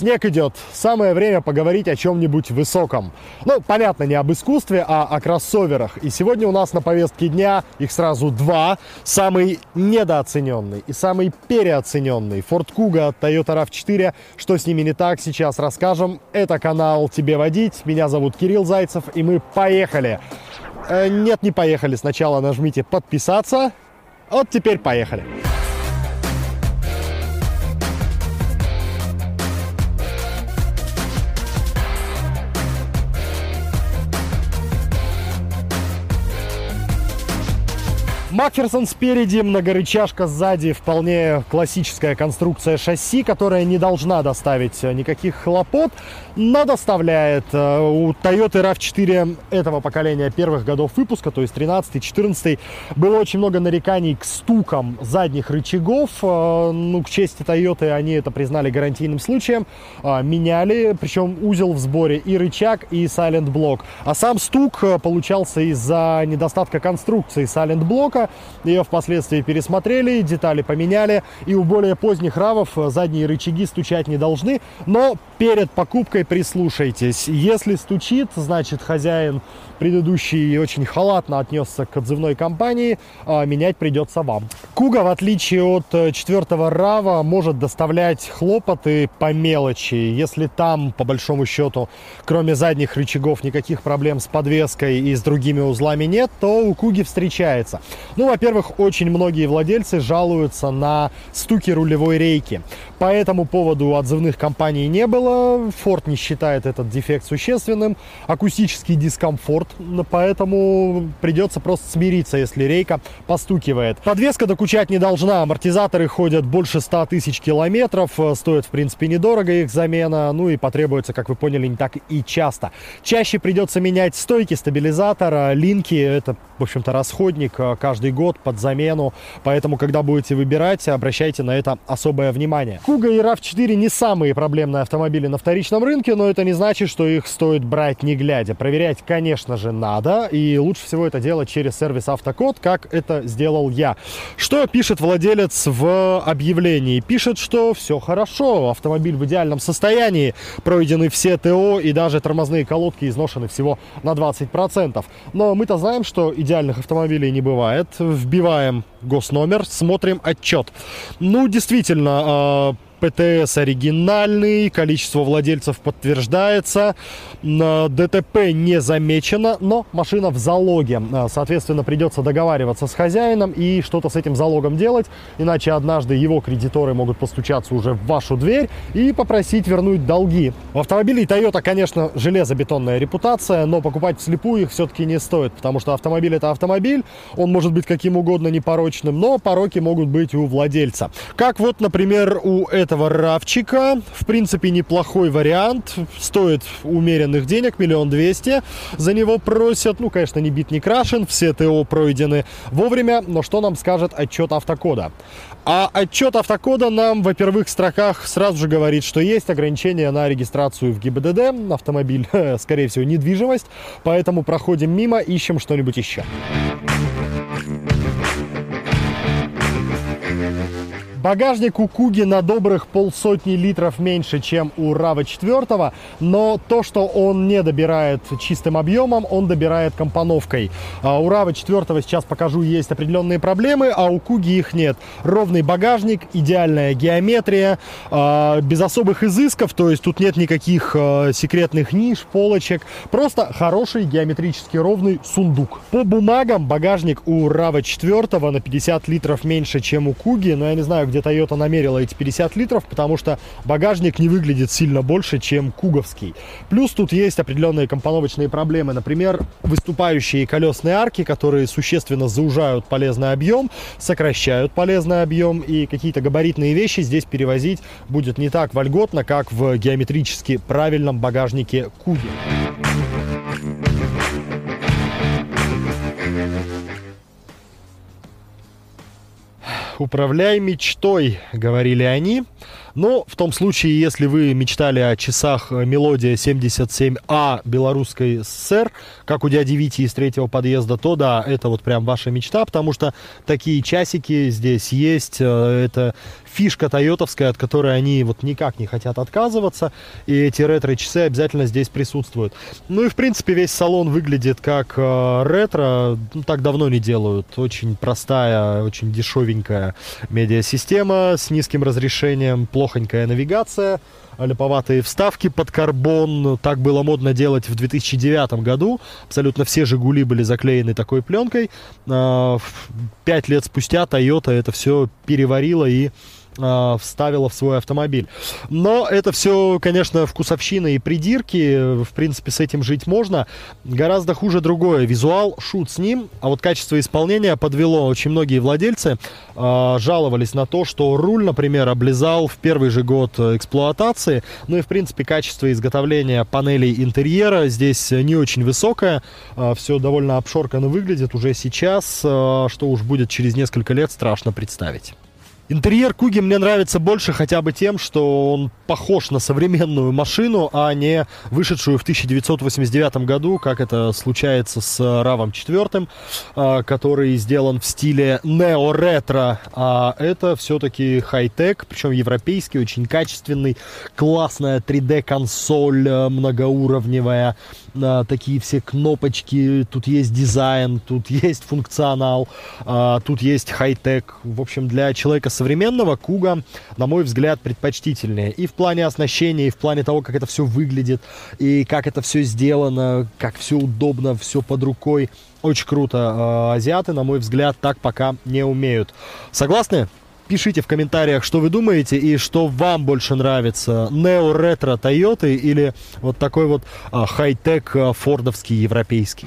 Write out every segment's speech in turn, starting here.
Снег идет. Самое время поговорить о чем-нибудь высоком. Ну, понятно, не об искусстве, а о кроссоверах. И сегодня у нас на повестке дня их сразу два. Самый недооцененный и самый переоцененный. Ford Kuga Toyota RAV4. Что с ними не так, сейчас расскажем. Это канал «Тебе водить». Меня зовут Кирилл Зайцев, и мы поехали. Э, нет, не поехали. Сначала нажмите подписаться. Вот теперь поехали. Поехали. Макферсон спереди, многорычажка сзади, вполне классическая конструкция шасси, которая не должна доставить никаких хлопот, но доставляет. Э, у Toyota RAV4 этого поколения первых годов выпуска, то есть 13-14, было очень много нареканий к стукам задних рычагов. Э, ну, к чести Toyota они это признали гарантийным случаем. Э, меняли, причем узел в сборе и рычаг, и Silent блок. А сам стук получался из-за недостатка конструкции Silent блока, ее впоследствии пересмотрели, детали поменяли. И у более поздних равов задние рычаги стучать не должны. Но перед покупкой прислушайтесь. Если стучит, значит хозяин предыдущий очень халатно отнесся к отзывной компании, а менять придется вам. Куга, в отличие от э, четвертого Рава, может доставлять хлопоты по мелочи. Если там, по большому счету, кроме задних рычагов, никаких проблем с подвеской и с другими узлами нет, то у Куги встречается. Ну, во-первых, очень многие владельцы жалуются на стуки рулевой рейки. По этому поводу отзывных компаний не было. Ford не считает этот дефект существенным. Акустический дискомфорт, поэтому придется просто смириться, если рейка постукивает. Подвеска докучать не должна. Амортизаторы ходят больше 100 тысяч километров. Стоит, в принципе, недорого их замена. Ну и потребуется, как вы поняли, не так и часто. Чаще придется менять стойки стабилизатора, линки. Это, в общем-то, расходник каждый год под замену. Поэтому, когда будете выбирать, обращайте на это особое внимание. Куга и RAV4 не самые проблемные автомобили на вторичном рынке, но это не значит, что их стоит брать не глядя. Проверять, конечно же, надо, и лучше всего это делать через сервис Автокод, как это сделал я. Что пишет владелец в объявлении? Пишет, что все хорошо, автомобиль в идеальном состоянии, пройдены все ТО и даже тормозные колодки изношены всего на 20%. Но мы-то знаем, что идеальных автомобилей не бывает. Вбиваем госномер, смотрим отчет. Ну, действительно, а, ПТС оригинальный, количество владельцев подтверждается, ДТП не замечено, но машина в залоге. А, соответственно, придется договариваться с хозяином и что-то с этим залогом делать, иначе однажды его кредиторы могут постучаться уже в вашу дверь и попросить вернуть долги. В автомобиле Toyota, конечно, железобетонная репутация, но покупать вслепую их все-таки не стоит, потому что автомобиль это автомобиль, он может быть каким угодно непорочным, но пороки могут быть у владельца. Как вот, например, у этого этого равчика. В принципе, неплохой вариант. Стоит умеренных денег, миллион двести. За него просят, ну, конечно, не бит, не крашен. Все ТО пройдены вовремя. Но что нам скажет отчет автокода? А отчет автокода нам во первых строках сразу же говорит, что есть ограничения на регистрацию в ГИБДД. Автомобиль, скорее всего, недвижимость. Поэтому проходим мимо, ищем что-нибудь еще. Багажник у Куги на добрых полсотни литров меньше, чем у Рава 4, но то, что он не добирает чистым объемом, он добирает компоновкой. А у Рава 4 сейчас покажу, есть определенные проблемы, а у Куги их нет. Ровный багажник, идеальная геометрия, а, без особых изысков, то есть тут нет никаких а, секретных ниш, полочек, просто хороший геометрически ровный сундук. По бумагам багажник у Рава 4 на 50 литров меньше, чем у Куги, но я не знаю, где Toyota намерила эти 50 литров, потому что багажник не выглядит сильно больше, чем куговский. Плюс тут есть определенные компоновочные проблемы. Например, выступающие колесные арки, которые существенно заужают полезный объем, сокращают полезный объем, и какие-то габаритные вещи здесь перевозить будет не так вольготно, как в геометрически правильном багажнике Куги. «Управляй мечтой», — говорили они. Но в том случае, если вы мечтали о часах Мелодия 77А белорусской ССР, как у дяди Вити из третьего подъезда, то да, это вот прям ваша мечта, потому что такие часики здесь есть. Э, это фишка тойотовская, от которой они вот никак не хотят отказываться. И эти ретро-часы обязательно здесь присутствуют. Ну и, в принципе, весь салон выглядит как э, ретро. Ну, так давно не делают. Очень простая, очень дешевенькая медиасистема с низким разрешением, плохонькая навигация липоватые вставки под карбон. Так было модно делать в 2009 году. Абсолютно все «Жигули» были заклеены такой пленкой. А, пять лет спустя Toyota это все переварила и э, вставила в свой автомобиль. Но это все, конечно, вкусовщина и придирки. В принципе, с этим жить можно. Гораздо хуже другое. Визуал, шут с ним, а вот качество исполнения подвело. Очень многие владельцы э, жаловались на то, что руль, например, облизал в первый же год эксплуатации. Ну и, в принципе, качество изготовления панелей интерьера здесь не очень высокое. Э, все довольно обшорканно выглядит уже сейчас. Э, что уж будет через несколько лет, страшно представить. Интерьер Куги мне нравится больше хотя бы тем, что он похож на современную машину, а не вышедшую в 1989 году, как это случается с Равом 4, а, который сделан в стиле нео-ретро. А это все-таки хай-тек, причем европейский, очень качественный, классная 3D-консоль э, многоуровневая, а, такие все кнопочки, тут есть дизайн, тут есть функционал, а, тут есть хай-тек. В общем, для человека с современного Куга, на мой взгляд, предпочтительнее. И в плане оснащения, и в плане того, как это все выглядит, и как это все сделано, как все удобно, все под рукой. Очень круто. А, азиаты, на мой взгляд, так пока не умеют. Согласны? Пишите в комментариях, что вы думаете и что вам больше нравится. Нео-ретро Тойоты или вот такой вот а, хай-тек а, фордовский европейский.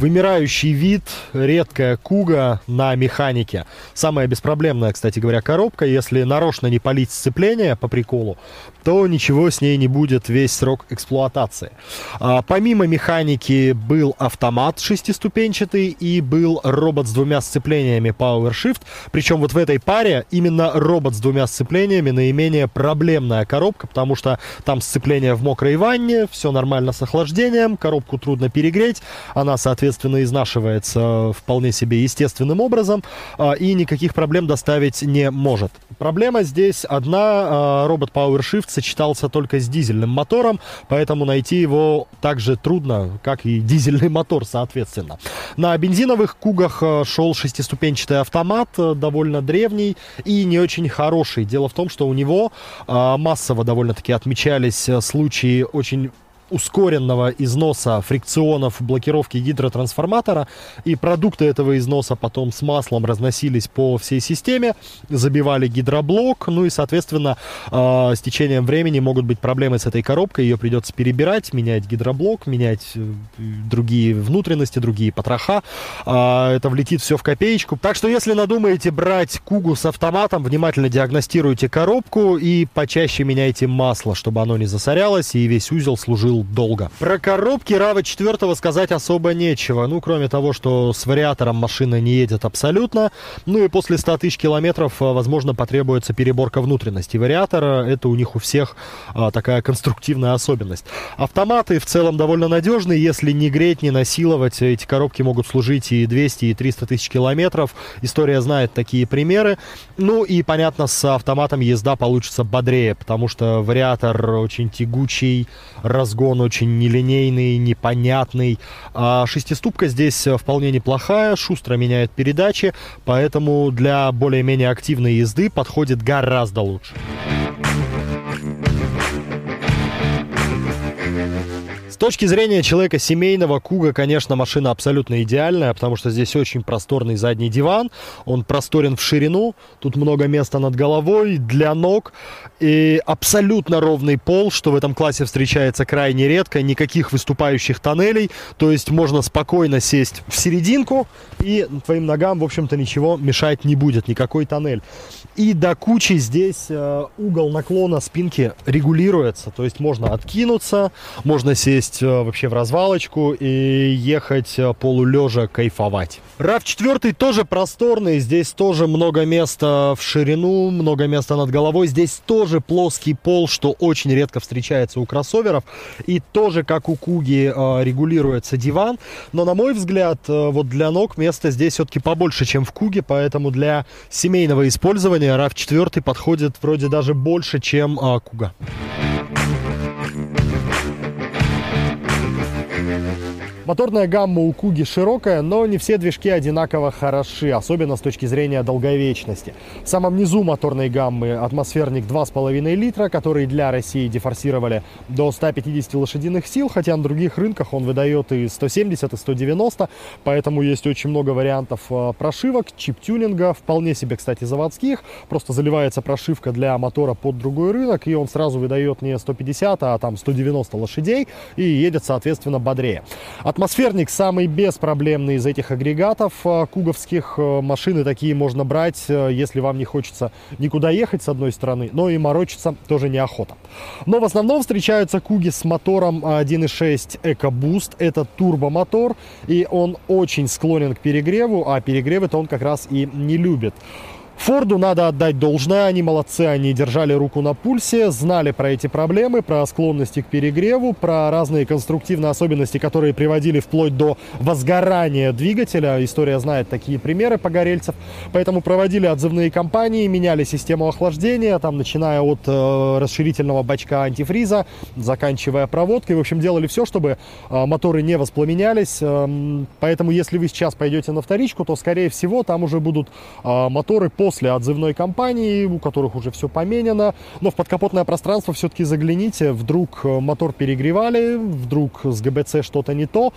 Вымирающий вид, редкая куга на механике. Самая беспроблемная, кстати говоря, коробка. Если нарочно не полить сцепление по приколу, то ничего с ней не будет весь срок эксплуатации. А, помимо механики был автомат шестиступенчатый и был робот с двумя сцеплениями PowerShift. Причем вот в этой паре именно робот с двумя сцеплениями наименее проблемная коробка, потому что там сцепление в мокрой ванне, все нормально с охлаждением, коробку трудно перегреть, она, соответственно, соответственно, изнашивается вполне себе естественным образом а, и никаких проблем доставить не может. Проблема здесь одна. А, робот PowerShift сочетался только с дизельным мотором, поэтому найти его так же трудно, как и дизельный мотор, соответственно. На бензиновых кугах а, шел шестиступенчатый автомат, довольно древний и не очень хороший. Дело в том, что у него массово довольно-таки отмечались случаи очень ускоренного износа фрикционов блокировки гидротрансформатора, и продукты этого износа потом с маслом разносились по всей системе, забивали гидроблок, ну и, соответственно, э, с течением времени могут быть проблемы с этой коробкой, ее придется перебирать, менять гидроблок, менять э, другие внутренности, другие потроха, э, это влетит все в копеечку. Так что, если надумаете брать Кугу с автоматом, внимательно диагностируйте коробку и почаще меняйте масло, чтобы оно не засорялось и весь узел служил долго. Про коробки Рава 4 сказать особо нечего. Ну, кроме того, что с вариатором машина не едет абсолютно. Ну и после 100 тысяч километров, а, возможно, потребуется переборка внутренности вариатора. Это у них у всех а, такая конструктивная особенность. Автоматы в целом довольно надежные. Если не греть, не насиловать, эти коробки могут служить и 200, и 300 тысяч километров. История знает такие примеры. Ну и, понятно, с автоматом езда получится бодрее, потому что вариатор очень тягучий, разгон он очень нелинейный, непонятный. А шестиступка здесь вполне неплохая, шустро меняет передачи, поэтому для более-менее активной езды подходит гораздо лучше. Точки зрения человека семейного, Куга, конечно, машина абсолютно идеальная, потому что здесь очень просторный задний диван, он просторен в ширину, тут много места над головой, для ног, и абсолютно ровный пол, что в этом классе встречается крайне редко, никаких выступающих тоннелей, то есть можно спокойно сесть в серединку, и твоим ногам, в общем-то, ничего мешать не будет, никакой тоннель. И до кучи здесь э, угол наклона спинки регулируется, то есть можно откинуться, можно сесть сесть вообще в развалочку и ехать полулежа кайфовать. RAV4 тоже просторный, здесь тоже много места в ширину, много места над головой. Здесь тоже плоский пол, что очень редко встречается у кроссоверов. И тоже, как у Куги, регулируется диван. Но, на мой взгляд, вот для ног места здесь все-таки побольше, чем в Куге, поэтому для семейного использования RAV4 подходит вроде даже больше, чем Куга. Моторная гамма у Куги широкая, но не все движки одинаково хороши, особенно с точки зрения долговечности. В самом низу моторной гаммы атмосферник 2,5 литра, который для России дефорсировали до 150 лошадиных сил, хотя на других рынках он выдает и 170, и 190, поэтому есть очень много вариантов э, прошивок, чип-тюнинга, вполне себе, кстати, заводских. Просто заливается прошивка для мотора под другой рынок, и он сразу выдает не 150, а там 190 лошадей, и едет, соответственно, бодрее. Атмосферник самый беспроблемный из этих агрегатов э, куговских. Э, машины такие можно брать, э, если вам не хочется никуда ехать с одной стороны, но и морочиться тоже неохота. Но в основном встречаются куги с мотором 1.6 EcoBoost. Это турбомотор, и он очень склонен к перегреву, а перегревы-то он как раз и не любит. Форду надо отдать должное, они молодцы, они держали руку на пульсе, знали про эти проблемы, про склонности к перегреву, про разные конструктивные особенности, которые приводили вплоть до возгорания двигателя. История знает такие примеры погорельцев. Поэтому проводили отзывные кампании, меняли систему охлаждения, там, начиная от э, расширительного бачка антифриза, заканчивая проводкой. В общем, делали все, чтобы э, моторы не воспламенялись. Э, поэтому, если вы сейчас пойдете на вторичку, то, скорее всего, там уже будут э, моторы по после отзывной кампании, у которых уже все поменено. Но в подкапотное пространство все-таки загляните, вдруг э, мотор перегревали, вдруг с ГБЦ что-то не то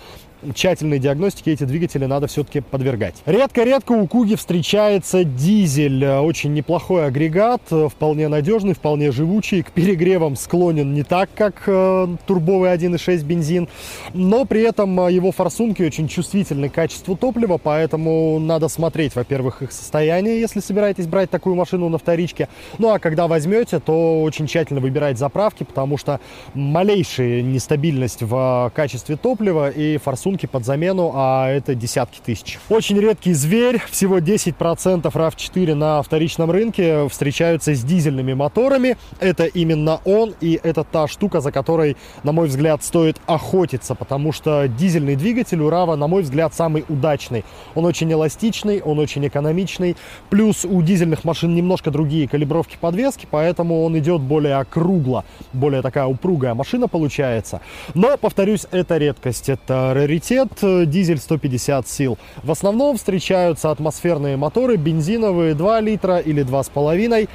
тщательной диагностике эти двигатели надо все-таки подвергать. Редко-редко у Куги встречается дизель. Очень неплохой агрегат, вполне надежный, вполне живучий. К перегревам склонен не так, как э, турбовый 1.6 бензин. Но при этом э, его форсунки очень чувствительны к качеству топлива, поэтому надо смотреть, во-первых, их состояние, если собираетесь брать такую машину на вторичке. Ну а когда возьмете, то очень тщательно выбирать заправки, потому что малейшая нестабильность в качестве топлива и форсунки рисунки под замену, а это десятки тысяч. Очень редкий зверь, всего 10% RAV4 на вторичном рынке встречаются с дизельными моторами. Это именно он, и это та штука, за которой, на мой взгляд, стоит охотиться, потому что дизельный двигатель у RAV, на мой взгляд, самый удачный. Он очень эластичный, он очень экономичный, плюс у дизельных машин немножко другие калибровки подвески, поэтому он идет более округло, более такая упругая машина получается. Но, повторюсь, это редкость, это раритет приоритет э, дизель 150 сил. В основном встречаются атмосферные моторы, бензиновые 2 литра или 2,5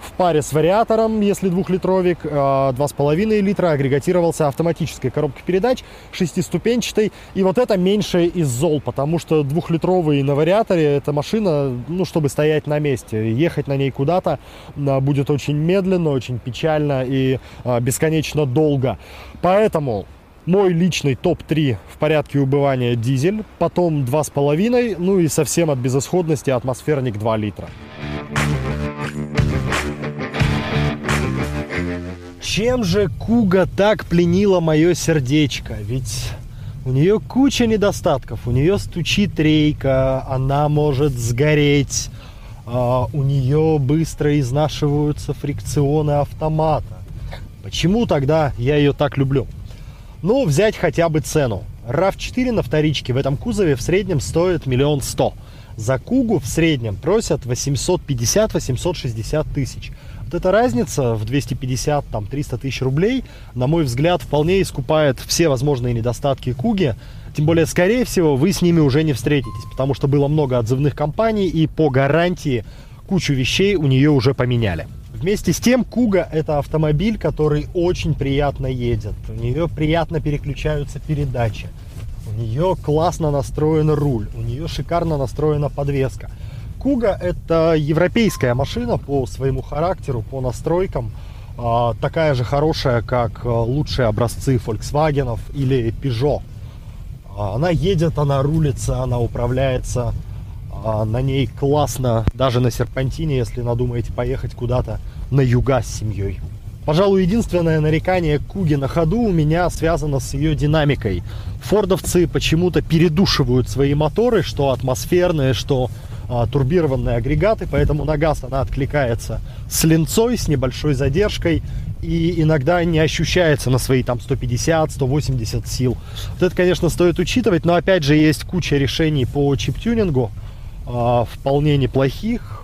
в паре с вариатором, если двухлитровик, 2,5 э, литра агрегатировался автоматической коробкой передач, шестиступенчатой. И вот это меньшее из зол, потому что двухлитровый на вариаторе эта машина, ну, чтобы стоять на месте, ехать на ней куда-то э, будет очень медленно, очень печально и бесконечно долго. Поэтому мой личный топ-3 в порядке убывания дизель, потом 2,5, ну и совсем от безысходности атмосферник 2 литра. Чем же Куга так пленила мое сердечко? Ведь у нее куча недостатков. У нее стучит рейка, она может сгореть, а у нее быстро изнашиваются фрикционы автомата. Почему тогда я ее так люблю? Ну, взять хотя бы цену. RAV4 на вторичке в этом кузове в среднем стоит миллион сто. За Кугу в среднем просят 850-860 тысяч. Вот эта разница в 250, там, 300 тысяч рублей, на мой взгляд, вполне искупает все возможные недостатки Куги. Тем более, скорее всего, вы с ними уже не встретитесь, потому что было много отзывных компаний, и по гарантии кучу вещей у нее уже поменяли. Вместе с тем, Куга это автомобиль, который очень приятно едет. У нее приятно переключаются передачи. У нее классно настроен руль. У нее шикарно настроена подвеска. Куга это европейская машина по своему характеру, по настройкам. А, такая же хорошая, как а, лучшие образцы Volkswagen или Peugeot. А, она едет, она рулится, она управляется. На ней классно, даже на серпантине, если надумаете поехать куда-то на юга с семьей. Пожалуй, единственное нарекание Куги на ходу у меня связано с ее динамикой. Фордовцы почему-то передушивают свои моторы, что атмосферные, что а, турбированные агрегаты, поэтому на газ она откликается с линцой, с небольшой задержкой и иногда не ощущается на свои там 150-180 сил. Вот это, конечно, стоит учитывать, но опять же есть куча решений по чип-тюнингу, э, вполне неплохих,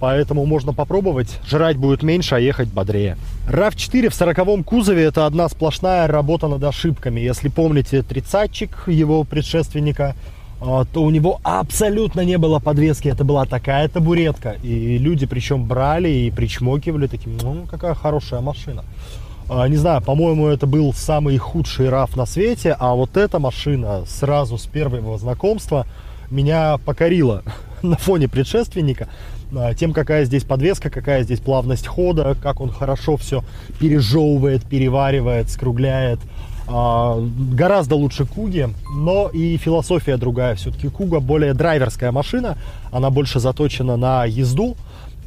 поэтому можно попробовать. Жрать будет меньше, а ехать бодрее. RAV4 в 40 кузове это одна сплошная работа над ошибками. Если помните тридцатчик его предшественника, а, то у него абсолютно не было подвески. Это была такая табуретка. И люди причем брали и причмокивали таким, ну, какая хорошая машина. А, не знаю, по-моему, это был самый худший RAV на свете, а вот эта машина сразу с первого знакомства меня покорила на фоне предшественника а, тем, какая здесь подвеска, какая здесь плавность хода, как он хорошо все пережевывает, переваривает, скругляет. А, гораздо лучше Куги, но и философия другая. Все-таки Куга более драйверская машина, она больше заточена на езду,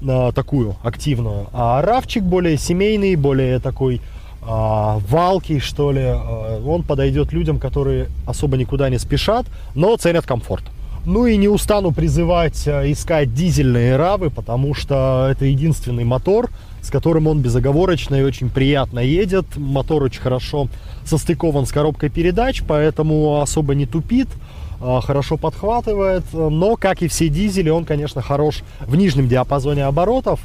на такую активную. А Равчик более семейный, более такой а, валкий, что ли. А, он подойдет людям, которые особо никуда не спешат, но ценят комфорт. Ну и не устану призывать искать дизельные равы, потому что это единственный мотор, с которым он безоговорочно и очень приятно едет. Мотор очень хорошо состыкован с коробкой передач, поэтому особо не тупит, а, хорошо подхватывает. Но, как и все дизели, он, конечно, хорош в нижнем диапазоне оборотов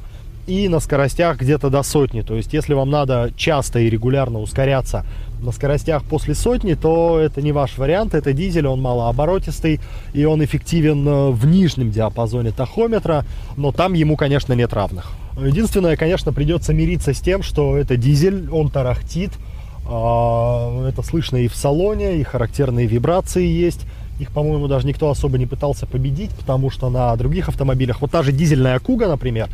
и на скоростях где-то до сотни. То есть, если вам надо часто и регулярно ускоряться на скоростях после сотни, то это не ваш вариант. Это дизель, он малооборотистый, и он эффективен э, в нижнем диапазоне тахометра, но там ему, конечно, нет равных. Единственное, конечно, придется мириться с тем, что это дизель, он тарахтит, а, это слышно и в салоне, и характерные вибрации есть. Их, по-моему, даже никто особо не пытался победить, потому что на других автомобилях, вот та же дизельная Куга, например,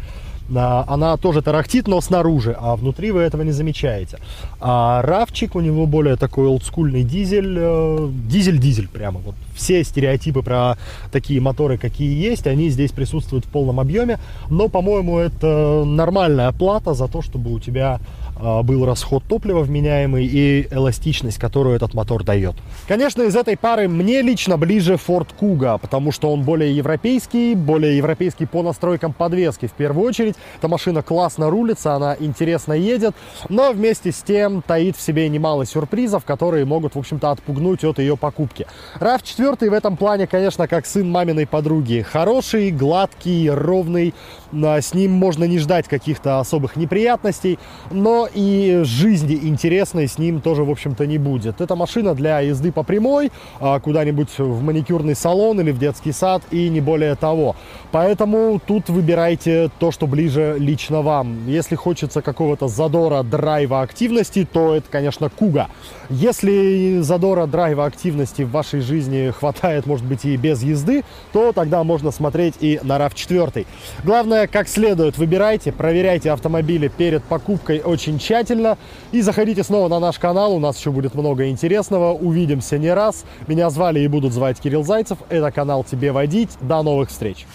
она тоже тарахтит, но снаружи, а внутри вы этого не замечаете. А Равчик у него более такой олдскульный дизель, э, дизель-дизель прямо. Вот все стереотипы про такие моторы, какие есть, они здесь присутствуют в полном объеме, но, по-моему, это нормальная плата за то, чтобы у тебя был расход топлива вменяемый и эластичность, которую этот мотор дает. Конечно, из этой пары мне лично ближе Ford Kuga, потому что он более европейский, более европейский по настройкам подвески в первую очередь. Эта машина классно рулится, она интересно едет, но вместе с тем таит в себе немало сюрпризов, которые могут, в общем-то, отпугнуть от ее покупки. RAV4 в этом плане, конечно, как сын маминой подруги. Хороший, гладкий, ровный, а, с ним можно не ждать каких-то особых неприятностей, но и жизни интересной с ним тоже, в общем-то, не будет. Это машина для езды по прямой, а, куда-нибудь в маникюрный салон или в детский сад, и не более того. Поэтому тут выбирайте то, что ближе лично вам. Если хочется какого-то задора, драйва, активности, то это, конечно, Куга. Если задора, драйва, активности в вашей жизни хватает, может быть, и без езды, то тогда можно смотреть и на RAV4. Главное, как следует выбирайте, проверяйте автомобили перед покупкой очень тщательно. И заходите снова на наш канал, у нас еще будет много интересного. Увидимся не раз. Меня звали и будут звать Кирилл Зайцев. Это канал «Тебе водить». До новых встреч!